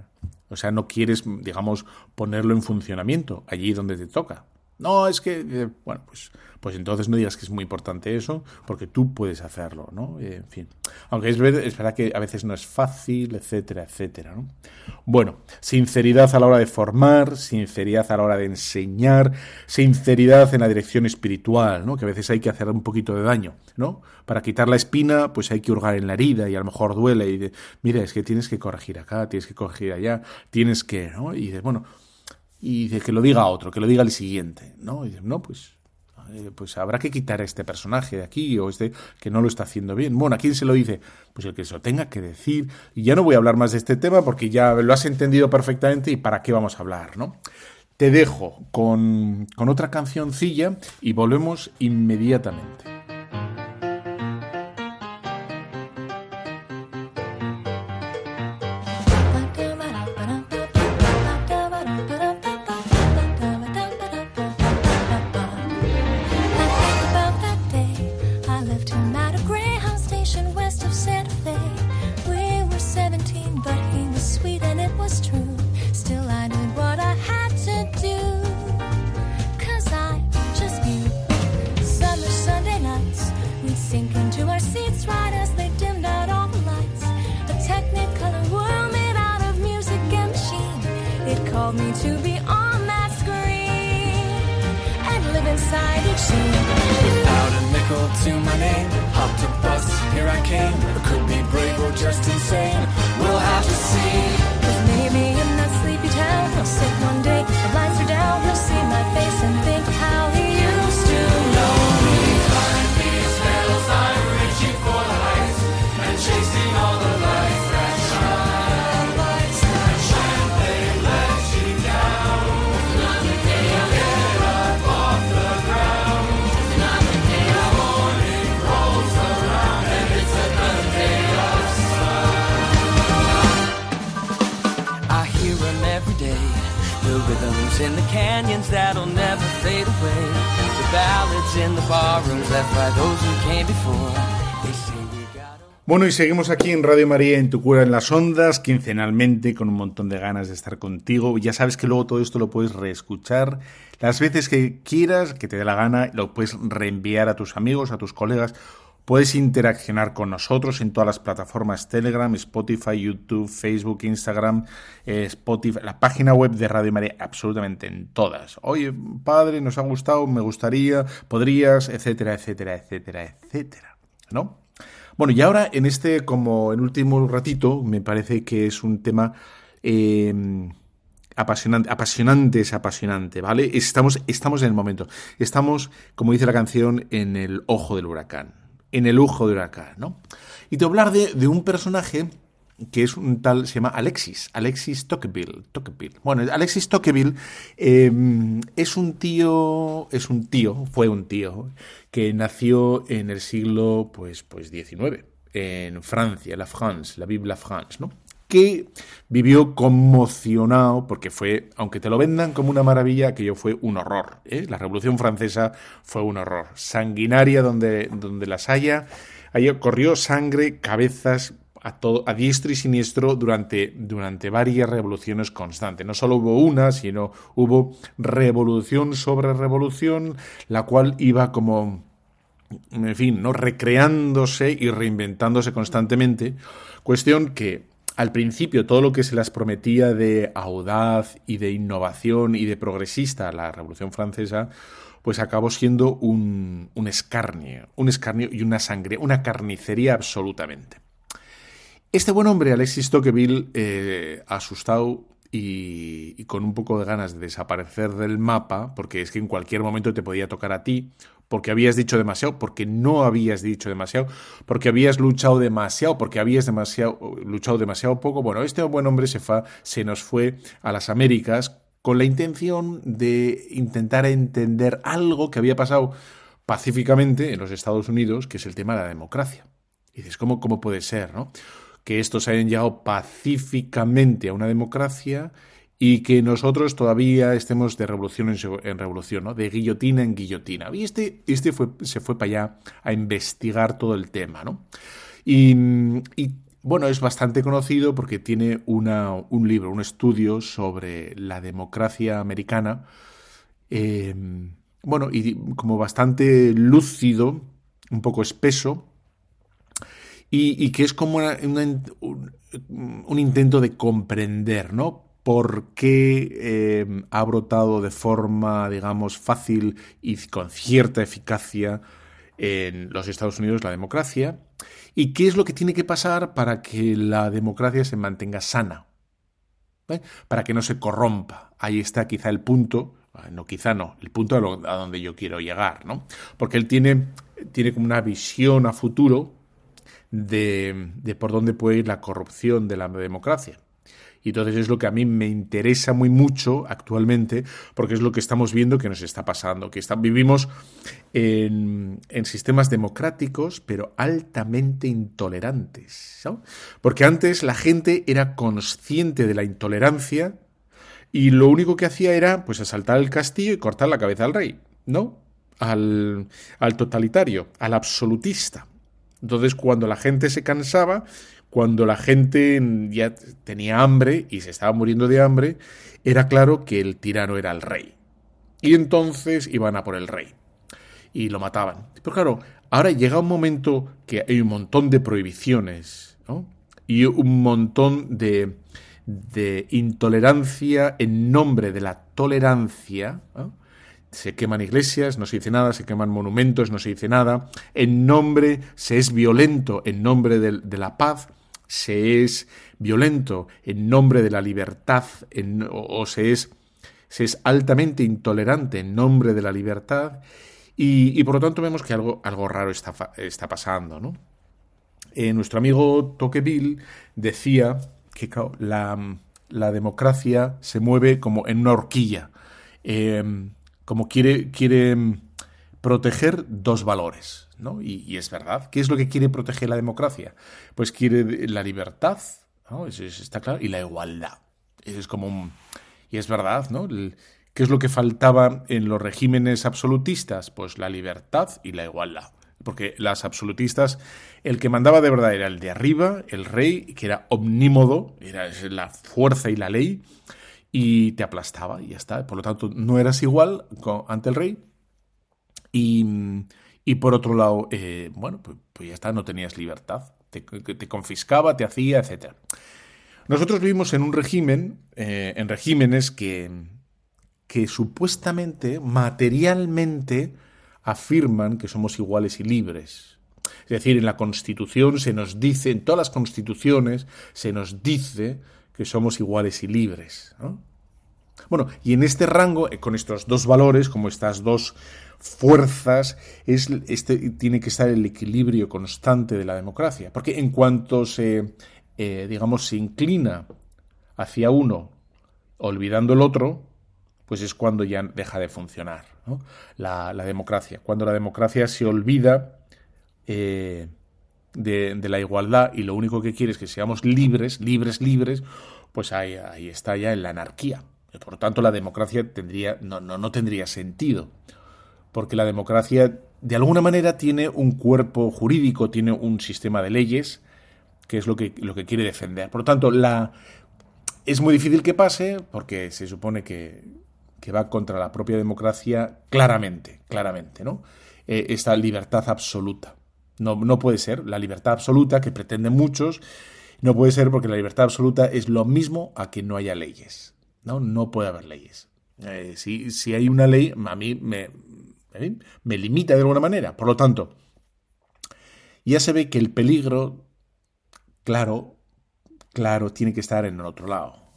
o sea, no quieres, digamos, ponerlo en funcionamiento allí donde te toca. No, es que, eh, bueno, pues, pues entonces no digas que es muy importante eso, porque tú puedes hacerlo, ¿no? Eh, en fin. Aunque es, es verdad que a veces no es fácil, etcétera, etcétera, ¿no? Bueno, sinceridad a la hora de formar, sinceridad a la hora de enseñar, sinceridad en la dirección espiritual, ¿no? Que a veces hay que hacer un poquito de daño, ¿no? Para quitar la espina, pues hay que hurgar en la herida y a lo mejor duele y de, mira, es que tienes que corregir acá, tienes que corregir allá, tienes que, ¿no? Y de, bueno, y que lo diga otro, que lo diga el siguiente, ¿no? Y no, pues, eh, pues habrá que quitar a este personaje de aquí o este que no lo está haciendo bien. Bueno, ¿a quién se lo dice? Pues el que se lo tenga que decir. Y ya no voy a hablar más de este tema porque ya lo has entendido perfectamente y para qué vamos a hablar, ¿no? Te dejo con, con otra cancioncilla y volvemos inmediatamente. Bueno, y seguimos aquí en Radio María en Tu Cura en las Ondas, quincenalmente, con un montón de ganas de estar contigo. Ya sabes que luego todo esto lo puedes reescuchar las veces que quieras, que te dé la gana, lo puedes reenviar a tus amigos, a tus colegas. Puedes interaccionar con nosotros en todas las plataformas Telegram, Spotify, YouTube, Facebook, Instagram, eh, Spotify, la página web de Radio María, absolutamente en todas. Oye, padre, nos ha gustado, me gustaría, podrías, etcétera, etcétera, etcétera, etcétera. ¿No? Bueno, y ahora en este, como en último ratito, me parece que es un tema em, apasionante, apasionante es apasionante, ¿vale? Estamos, estamos en el momento. Estamos, como dice la canción, en el ojo del huracán. En el ojo del huracán, ¿no? Y te hablar de, de un personaje que es un tal, se llama Alexis, Alexis Tocqueville. Tocqueville. Bueno, Alexis Tocqueville em, es un tío, es un tío, fue un tío, que nació en el siglo pues, pues XIX, en Francia, la France, la Bible France, ¿no? que vivió conmocionado porque fue, aunque te lo vendan como una maravilla, aquello fue un horror. ¿eh? La Revolución Francesa fue un horror. Sanguinaria donde, donde las haya. Ahí corrió sangre, cabezas, a, todo, a diestro y siniestro durante, durante varias revoluciones constantes. No solo hubo una, sino hubo revolución sobre revolución, la cual iba como, en fin, ¿no? recreándose y reinventándose constantemente. Cuestión que al principio todo lo que se las prometía de audaz y de innovación y de progresista la Revolución Francesa, pues acabó siendo un, un escarnio, un escarnio y una sangre, una carnicería absolutamente. Este buen hombre, Alexis Tocqueville, eh, asustado y, con un poco de ganas de desaparecer del mapa, porque es que en cualquier momento te podía tocar a ti, porque habías dicho demasiado, porque no habías dicho demasiado, porque habías luchado demasiado, porque habías demasiado, luchado demasiado poco. Bueno, este buen hombre se, se nos fue a las Américas con la intención de intentar entender algo que había pasado pacíficamente en los Estados Unidos, que es el tema de la democracia. Y dices, ¿cómo, cómo puede ser, no? Que estos hayan llegado pacíficamente a una democracia y que nosotros todavía estemos de revolución en, revolución, ¿no? de guillotina en guillotina. Y este, este fue, se fue para allá a investigar todo el tema. ¿no? Y, bueno, es bastante conocido porque tiene una, un libro, un estudio sobre la democracia americana. Em, bueno, y como bastante lúcido, un poco espeso, y, que es como un, intento de comprender, ¿no? por qué eh, ha brotado de forma, digamos, fácil y con cierta eficacia en los Estados Unidos la democracia y qué es lo que tiene que pasar para que la democracia se mantenga sana, para que no se corrompa. Ahí está quizá el punto, no quizá no, el punto a, a donde yo quiero llegar, ¿no? Porque él tiene, tiene como una visión a futuro de, por dónde puede ir la corrupción de la democracia. Y entonces es lo que a mí me interesa muy mucho actualmente, porque es lo que estamos viendo que nos está pasando, que vivimos en, sistemas democráticos, pero altamente intolerantes. Porque antes la gente era consciente de la intolerancia y lo único que hacía era pues asaltar el castillo y cortar la cabeza al rey, ¿no? Al, al totalitario, al absolutista. Entonces, cuando la gente se cansaba, cuando la gente ya tenía hambre y se estaba muriendo de hambre, era claro que el tirano era el rey. Y entonces iban a por el rey. Y lo mataban. Pero claro, ahora llega un momento que hay un montón de prohibiciones, ¿no? Y un montón de, de intolerancia en nombre de la tolerancia. Se queman iglesias, no se dice nada, se queman monumentos, no se dice nada. En nombre, se es violento en nombre de, la paz, se es violento en nombre de la libertad, o, se, es, se es altamente intolerante en nombre de la libertad. Y, por lo tanto vemos que algo, algo raro está, está pasando. Eh, nuestro amigo Tocqueville decía que la, la, democracia se mueve como en una horquilla. Eh, como quiere, quiere mm, proteger dos valores, ¿no? Y, es verdad. ¿Qué es lo que quiere proteger la democracia? Pues quiere la libertad, ¿no? Eso, está claro, y la igualdad. es como Y es verdad, ¿no? ¿Qué es lo que faltaba en los regímenes absolutistas? Pues la libertad y la igualdad. porque las absolutistas, el que mandaba de verdad era el de arriba, el rey, que era omnímodo, era la fuerza y la ley, y te aplastaba y ya está. Por lo tanto, no eras igual ante el rey. Y, por otro lado, eh, bueno, pues, pues, ya está, no tenías libertad. Te, te confiscaba, te hacía, etc. Nosotros vivimos en un régimen, eh, en regímenes que, que supuestamente, materialmente, afirman que somos iguales y libres. Es decir, en la Constitución se nos dice, en todas las constituciones se nos dice que somos iguales y libres. Bueno, y en este rango, eh, con estos dos valores, como estas dos fuerzas, es, este, tiene que estar el equilibrio constante de la democracia. Porque en cuanto se, eh, digamos, se inclina hacia uno, olvidando el otro, pues es cuando ya deja de funcionar la, democracia. Cuando la democracia se olvida eh, de, la igualdad y lo único que quiere es que seamos libres, libres, libres, pues ahí, ahí está ya en la anarquía. Por lo tanto, la democracia tendría, no, no, no tendría sentido, porque la democracia de alguna manera tiene un cuerpo jurídico, tiene un sistema de leyes, que es lo que, lo que quiere defender. Por lo tanto, la, es muy difícil que pase, porque se supone que, que va contra la propia democracia claramente, claramente, ¿no? Eh, esta libertad absoluta. No, no puede ser la libertad absoluta que pretenden muchos, no puede ser porque la libertad absoluta es lo mismo a que no haya leyes, ¿no? No puede haber leyes. Eh, si, si, hay una ley, a mí me, me limita de alguna manera. Por lo tanto, ya se ve que el peligro, claro, claro, tiene que estar en el otro lado,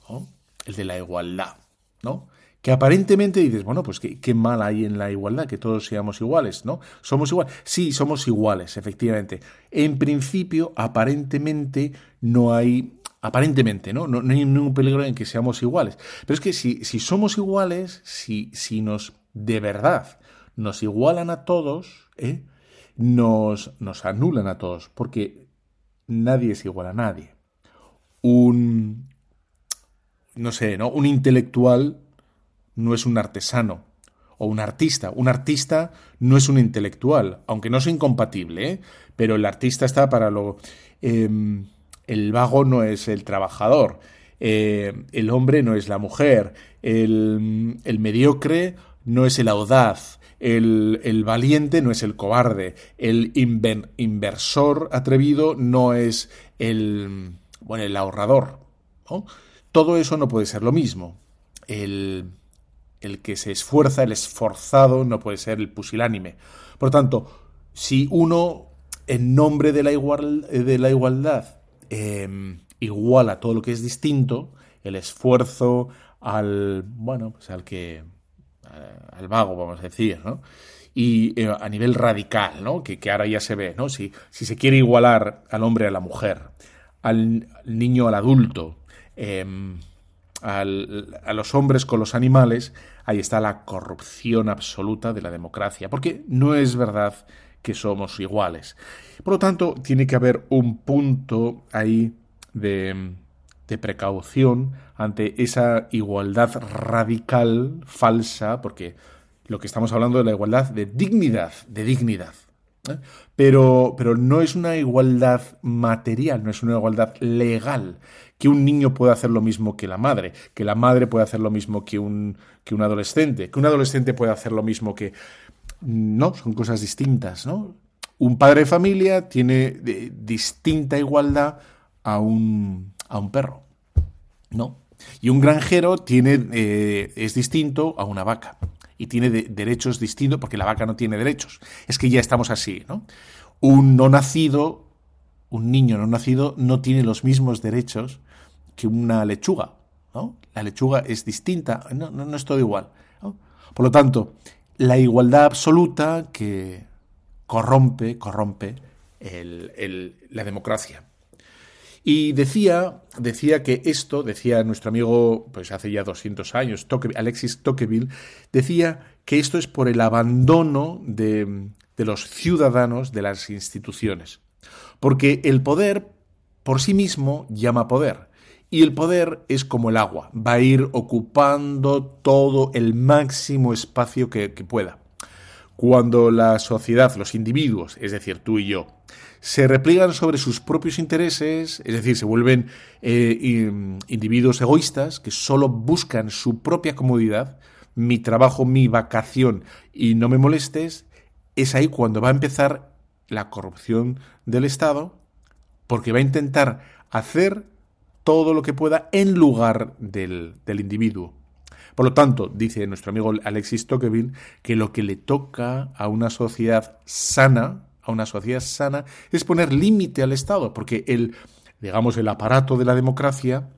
el de la igualdad, ¿no? Que aparentemente dices, bueno, pues qué, mal hay en la igualdad, que todos seamos iguales, ¿no? Somos iguales. Sí, somos iguales, efectivamente. En principio, aparentemente, no hay, aparentemente, ¿no? No, hay ningún peligro en que seamos iguales. Pero es que si, si somos iguales, si, si nos, de verdad, nos igualan a todos, ¿eh? nos, nos anulan a todos, porque nadie es igual a nadie. Un, no sé, ¿no? Un intelectual no es un artesano o un artista. Un artista no es un intelectual, aunque no es incompatible, ¿eh? pero el artista está para lo... Em, el vago no es el trabajador, eh, el hombre no es la mujer, el, mediocre no es el audaz, el, valiente no es el cobarde, el inversor atrevido no es el, bueno, el ahorrador. Todo eso no puede ser lo mismo. El, el que se esfuerza, el esforzado, no puede ser el pusilánime. Por tanto, si uno, en nombre de la, igual, de la igualdad, em, iguala todo lo que es distinto, el esfuerzo al, bueno, pues al que, al vago, vamos a decir, ¿no? Y eh, a nivel radical, ¿no? Que, ahora ya se ve, ¿no? Si, si se quiere igualar al hombre a la mujer, al, niño al adulto, em, a los hombres con los animales, ahí está la corrupción absoluta de la democracia, porque no es verdad que somos iguales. Por lo tanto, tiene que haber un punto ahí de, precaución ante esa igualdad radical, falsa, porque lo que estamos hablando de la igualdad de dignidad, de dignidad. ¿eh? Pero, pero no es una igualdad material, no es una igualdad legal, que un niño puede hacer lo mismo que la madre, que la madre puede hacer lo mismo que un, que un adolescente, que un adolescente puede hacer lo mismo que... No, son cosas distintas, ¿no? Un padre de familia tiene distinta igualdad a un, a un perro, ¿no? Y un granjero tiene, eh, es distinto a una vaca y tiene derechos distintos porque la vaca no tiene derechos. Es que ya estamos así, ¿no? Un no nacido, un niño no nacido, no tiene los mismos derechos que una lechuga, ¿no? La lechuga es distinta, no, no, es todo igual. Por lo tanto, la igualdad absoluta que corrompe, corrompe la democracia. Y decía, decía que esto, decía nuestro amigo, pues hace ya 200 años, Alexis Tocqueville, decía que esto es por el abandono de, de los ciudadanos de las instituciones. Porque el poder por sí mismo llama poder. Y el poder es como el agua, va a ir ocupando todo el máximo espacio que, pueda. Cuando la sociedad, los individuos, es decir, tú y yo, se repliegan sobre sus propios intereses, es decir, se vuelven eh, individuos egoístas que solo buscan su propia comodidad, mi trabajo, mi vacación y no me molestes, es ahí cuando va a empezar la corrupción del Estado, porque va a intentar hacer todo lo que pueda en lugar del, del individuo. Por lo tanto, dice nuestro amigo Alexis Tocqueville, que lo que le toca a una sociedad sana, a una sociedad sana, es poner límite al Estado, porque el, digamos, el aparato de la democracia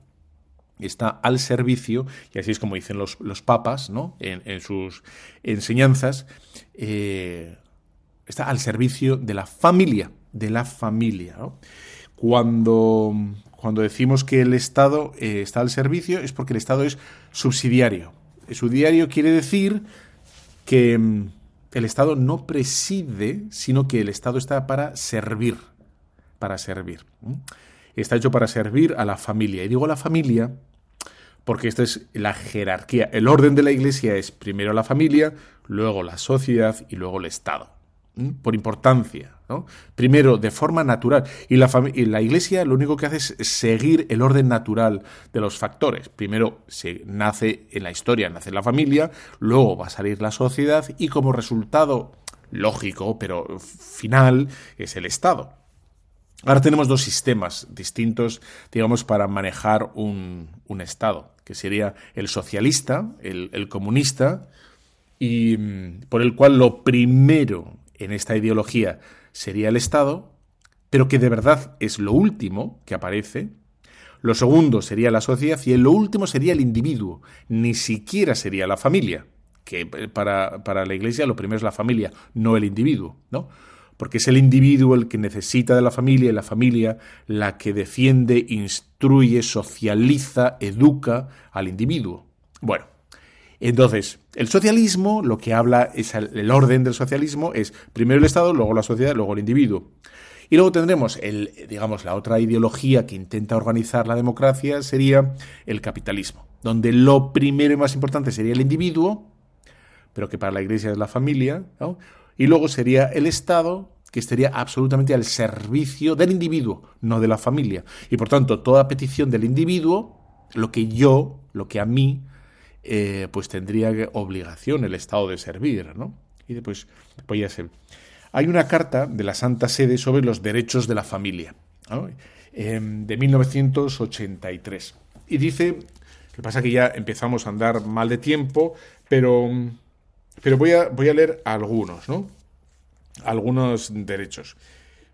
está al servicio, y así es como dicen los, los papas, ¿no? En, sus enseñanzas, eh, está al servicio de la familia, de la familia. Cuando, cuando decimos que el Estado eh, está al servicio es porque el Estado es subsidiario. El subsidiario quiere decir que mm, el Estado no preside, sino que el Estado está para servir, para servir. Está hecho para servir a la familia. Y digo la familia porque esta es la jerarquía. El orden de la Iglesia es primero la familia, luego la sociedad y luego el Estado. Por importancia. Primero, de forma natural. Y la, Iglesia lo único que hace es seguir el orden natural de los factores. Primero se nace en la historia, nace la familia, luego va a salir la sociedad y como resultado lógico, pero final, es el Estado. Ahora tenemos dos sistemas distintos, digamos, para manejar un, un Estado, que sería el socialista, el, el comunista, y mm, por el cual lo primero en esta ideología sería el Estado, pero que de verdad es lo último que aparece. Lo segundo sería la sociedad y lo último sería el individuo, ni siquiera sería la familia, que eh, para, para la Iglesia lo primero es la familia, no el individuo, ¿no? Porque es el individuo el que necesita de la familia y la familia la que defiende, instruye, socializa, educa al individuo. Bueno, entonces, el socialismo, lo que habla es el orden del socialismo es primero el Estado, luego la sociedad, luego el individuo. Y luego tendremos el, digamos, la otra ideología que intenta organizar la democracia sería el capitalismo, donde lo primero y más importante sería el individuo, pero que para la Iglesia es la familia, y luego sería el Estado, que estaría absolutamente al servicio del individuo, no de la familia. Y por tanto, toda petición del individuo, lo que yo, lo que a mí eh, pues tendría obligación el Estado de servir, ¿no? Y después, pues ya sé. Hay una carta de la Santa Sede sobre los derechos de la familia, em, de 1983. Y dice, lo que pasa que ya empezamos a andar mal de tiempo, pero, pero voy, a, voy a leer algunos, ¿no? Algunos derechos.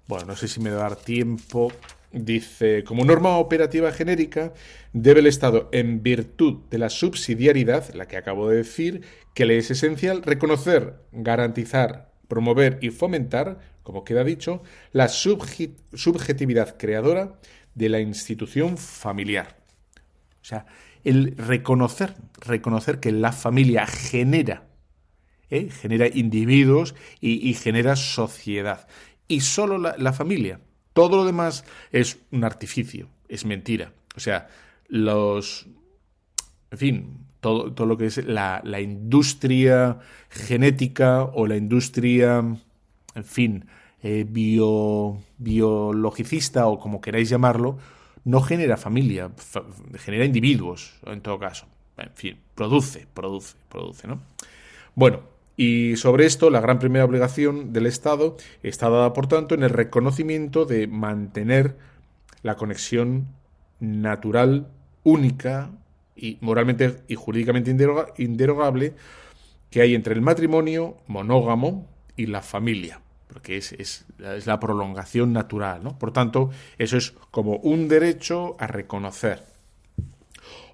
Bueno, no sé si me va a dar tiempo. Dice, como norma operativa genérica, debe el Estado, en virtud de la subsidiariedad, la que acabo de decir, que le es esencial, reconocer, garantizar, promover y fomentar, como queda dicho, la subjetividad creadora de la institución familiar. O sea, el reconocer, reconocer que la familia genera, ¿eh? genera individuos y, genera sociedad. Y solo la familia todo lo demás es un artificio, es mentira. O sea, los... En fin, todo, todo lo que es la, industria genética o la industria, en fin, eh, bio, biologicista o como queráis llamarlo, no genera familia, genera individuos, en todo caso. En fin, produce, produce, produce, ¿no? Bueno, y sobre esto, la gran primera obligación del Estado está dada, por tanto, en el reconocimiento de mantener la conexión natural, única y moralmente y jurídicamente inderogable que hay entre el matrimonio monógamo y la familia, porque es, es, es la prolongación natural. ¿no? Por tanto, eso es como un derecho a reconocer.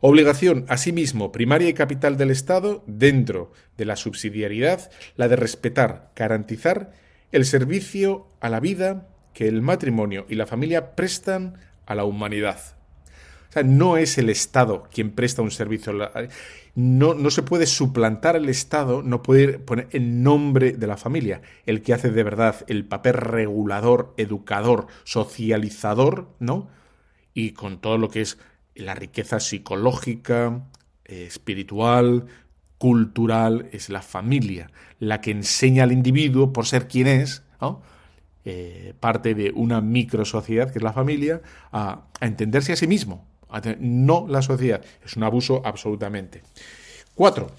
Obligación, asimismo, primaria y capital del Estado, dentro de la subsidiariedad, la de respetar, garantizar el servicio a la vida que el matrimonio y la familia prestan a la humanidad. O sea, no es el Estado quien presta un servicio. No, no se puede suplantar el Estado, no puede poner el nombre de la familia. El que hace de verdad el papel regulador, educador, socializador, ¿no? Y con todo lo que es la riqueza psicológica, eh, espiritual, cultural es la familia, la que enseña al individuo por ser quien es, eh, parte de una microsociedad que es la familia, a, entenderse a sí mismo, no la sociedad. Es un abuso absolutamente. Cuatro,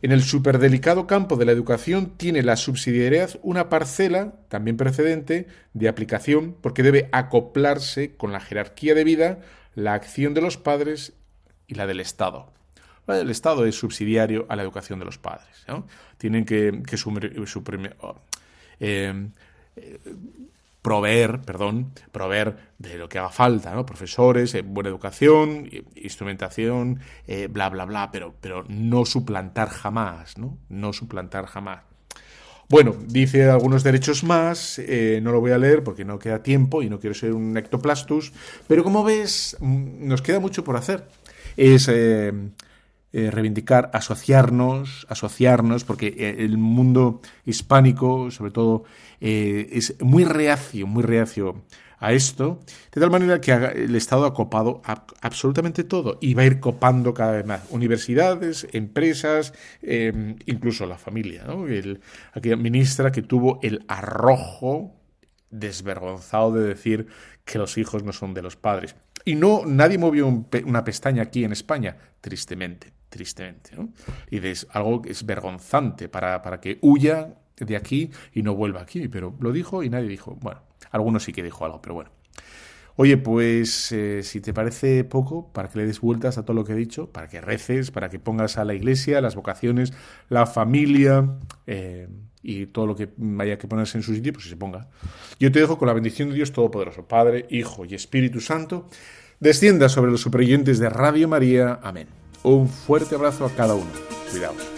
en el superdelicado campo de la educación tiene la subsidiariedad una parcela, también precedente, de aplicación, porque debe acoplarse con la jerarquía de vida, la acción de los padres y la del Estado. El Estado es subsidiario a la educación de los padres. Tienen que, que oh, eh, proveer, perdón, proveer de lo que haga falta, ¿no? Profesores, eh, buena educación, instrumentación, eh, bla, bla, bla, pero, pero no suplantar jamás, ¿no? No suplantar jamás. Bueno, dice algunos derechos más, no lo voy a leer porque no queda tiempo y no quiero ser un ectoplastus, pero como ves, mm, nos queda mucho por hacer. Es eh, reivindicar, asociarnos, asociarnos, porque eh, el mundo hispánico, sobre todo, eh, es muy reacio, muy reacio a esto, de tal manera que el Estado ha copado absolutamente todo y va a ir copando cada vez más. Universidades, empresas, incluso la familia. ¿no? aquella ministra que tuvo el arrojo desvergonzado de decir que los hijos no son de los padres. Y no, nadie movió una pestaña aquí en España, tristemente, tristemente. ¿no? Y es algo que es vergonzante para, para que huya de aquí y no vuelva aquí. Pero lo dijo y nadie dijo. Bueno, algunos sí que dijo algo, pero bueno. Oye, pues eh, si te parece poco, para que le des vueltas a todo lo que he dicho, para que reces, para que pongas a la iglesia, las vocaciones, la familia eh, y todo lo que vaya que ponerse en su sitio, pues se ponga. Yo te dejo con la bendición de Dios Todopoderoso, Padre, Hijo y Espíritu Santo, descienda sobre los superoyentes de Radio María. Amén. Un fuerte abrazo a cada uno. Cuidaos.